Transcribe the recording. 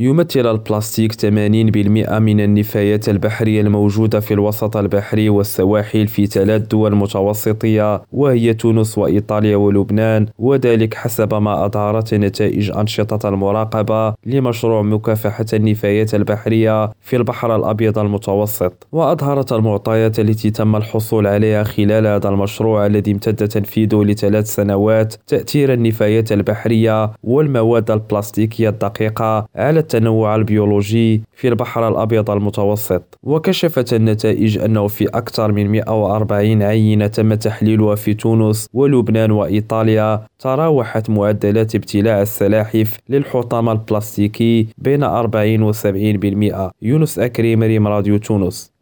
يمثل البلاستيك 80% من النفايات البحرية الموجودة في الوسط البحري والسواحل في ثلاث دول متوسطية وهي تونس وإيطاليا ولبنان وذلك حسب ما أظهرت نتائج أنشطة المراقبة لمشروع مكافحة النفايات البحرية في البحر الأبيض المتوسط. وأظهرت المعطيات التي تم الحصول عليها خلال هذا المشروع الذي امتد تنفيذه لثلاث سنوات تأثير النفايات البحرية والمواد البلاستيكية الدقيقة على التنوع البيولوجي في البحر الأبيض المتوسط وكشفت النتائج أنه في أكثر من 140 عينة تم تحليلها في تونس ولبنان وإيطاليا تراوحت معدلات ابتلاع السلاحف للحطام البلاستيكي بين 40 و 70% يونس أكريم ريم راديو تونس.